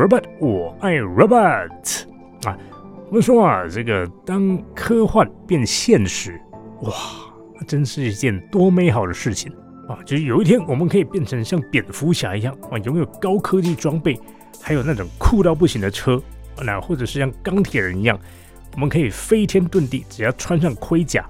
robot，我爱 robot 啊！我们说啊，这个当科幻变现实，哇，真是一件多美好的事情啊！就是有一天我们可以变成像蝙蝠侠一样啊，拥有高科技装备，还有那种酷到不行的车，那或者是像钢铁人一样，我们可以飞天遁地，只要穿上盔甲，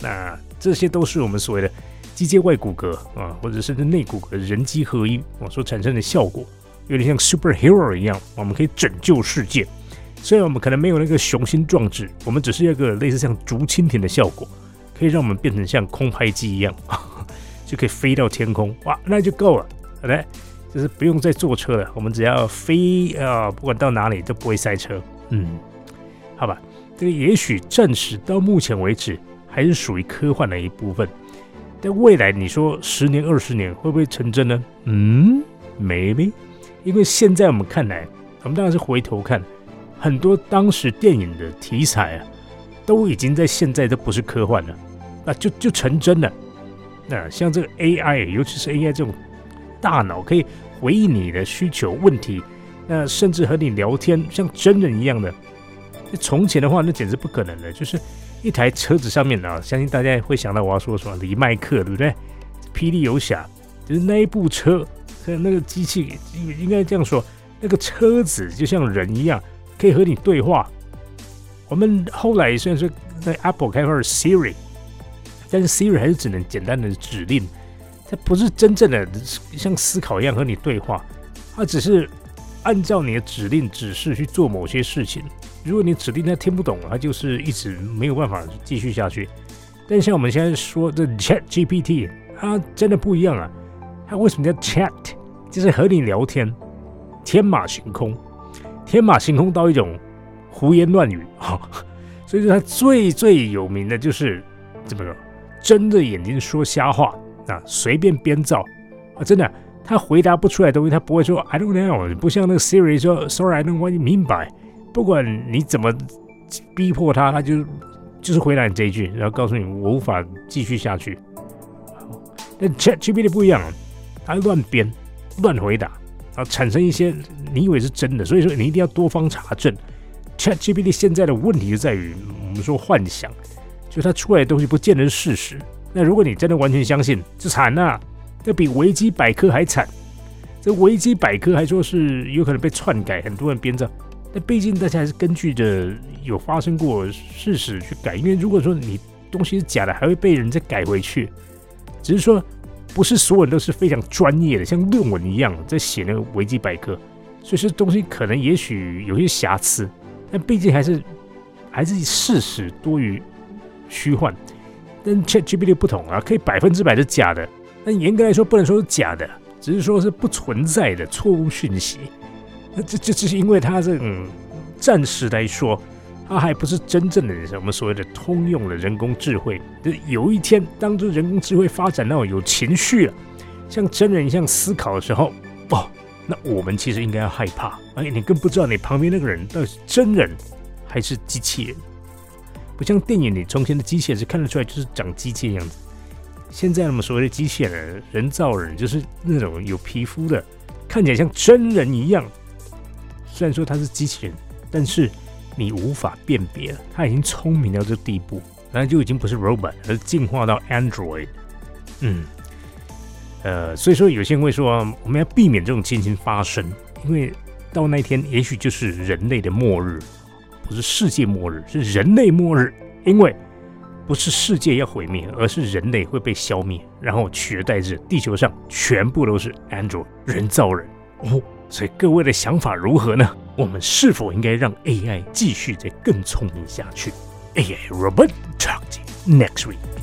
那这些都是我们所谓的机械外骨骼啊，或者甚至内骨骼人机合一啊所产生的效果。有点像 superhero 一样，我们可以拯救世界。虽然我们可能没有那个雄心壮志，我们只是一个类似像竹蜻蜓的效果，可以让我们变成像空拍机一样，就可以飞到天空。哇，那就够了，来，就是不用再坐车了，我们只要飞啊，不管到哪里都不会塞车。嗯，好吧，这个也许暂时到目前为止还是属于科幻的一部分，但未来你说十年、二十年会不会成真呢？嗯，maybe。因为现在我们看来，我们当然是回头看很多当时电影的题材啊，都已经在现在都不是科幻了，那就就成真了。那像这个 AI，尤其是 AI 这种大脑可以回应你的需求问题，那甚至和你聊天像真人一样的。从前的话，那简直不可能的，就是一台车子上面啊，相信大家会想到我要说什么李麦克，对不对？霹雳游侠就是那一部车。那个机器应该这样说，那个车子就像人一样，可以和你对话。我们后来虽然说在 Apple 开发了 Siri，但是 Siri 还是只能简单的指令，它不是真正的像思考一样和你对话，它只是按照你的指令指示去做某些事情。如果你指令它听不懂，它就是一直没有办法继续下去。但像我们现在说的 Chat GPT，它真的不一样啊。那为什么叫 chat？就是和你聊天，天马行空，天马行空到一种胡言乱语哈。所以说它最最有名的就是怎么说，睁着眼睛说瞎话啊，随便编造啊，真的，他回答不出来东西，他不会说 I don't know，不像那个 Siri 说 Sorry，I don't want you 明白。不管你怎么逼迫他，他就就是回答你这一句，然后告诉你我无法继续下去。但 Chat GPT 不一样。他乱编、乱回答，啊，产生一些你以为是真的，所以说你一定要多方查证。ChatGPT 现在的问题就在于，我们说幻想，就它出来的东西不见得是事实。那如果你真的完全相信，就惨了，那比维基百科还惨。这维基百科还说是有可能被篡改，很多人编造。那毕竟大家还是根据着有发生过事实去改，因为如果说你东西是假的，还会被人再改回去。只是说。不是所有人都是非常专业的，像论文一样在写那个维基百科，所以说东西可能也许有些瑕疵，但毕竟还是还是事实多于虚幻。但 ChatGPT 不同啊，可以百分之百是假的，但严格来说不能说是假的，只是说是不存在的错误讯息。那这这只是因为它这种暂时来说。它还不是真正的我们所谓的通用的人工智慧。就有一天，当这人工智慧发展到有情绪了，像真人一样思考的时候，哦，那我们其实应该要害怕。而且你更不知道你旁边那个人到底是真人还是机器人。不像电影里从前的机器人是看得出来就是长机器的样子，现在我们所谓的机器人、人造人就是那种有皮肤的，看起来像真人一样。虽然说它是机器人，但是。你无法辨别了，它已经聪明到这地步，那就已经不是 robot，而是进化到 android。嗯，呃，所以说有些人会说，我们要避免这种情形发生，因为到那一天也许就是人类的末日，不是世界末日，是人类末日。因为不是世界要毁灭，而是人类会被消灭，然后取而代之，地球上全部都是 android 人造人。哦，所以各位的想法如何呢？我们是否应该让 AI 继续再更聪明下去？AI Robot Talk next week。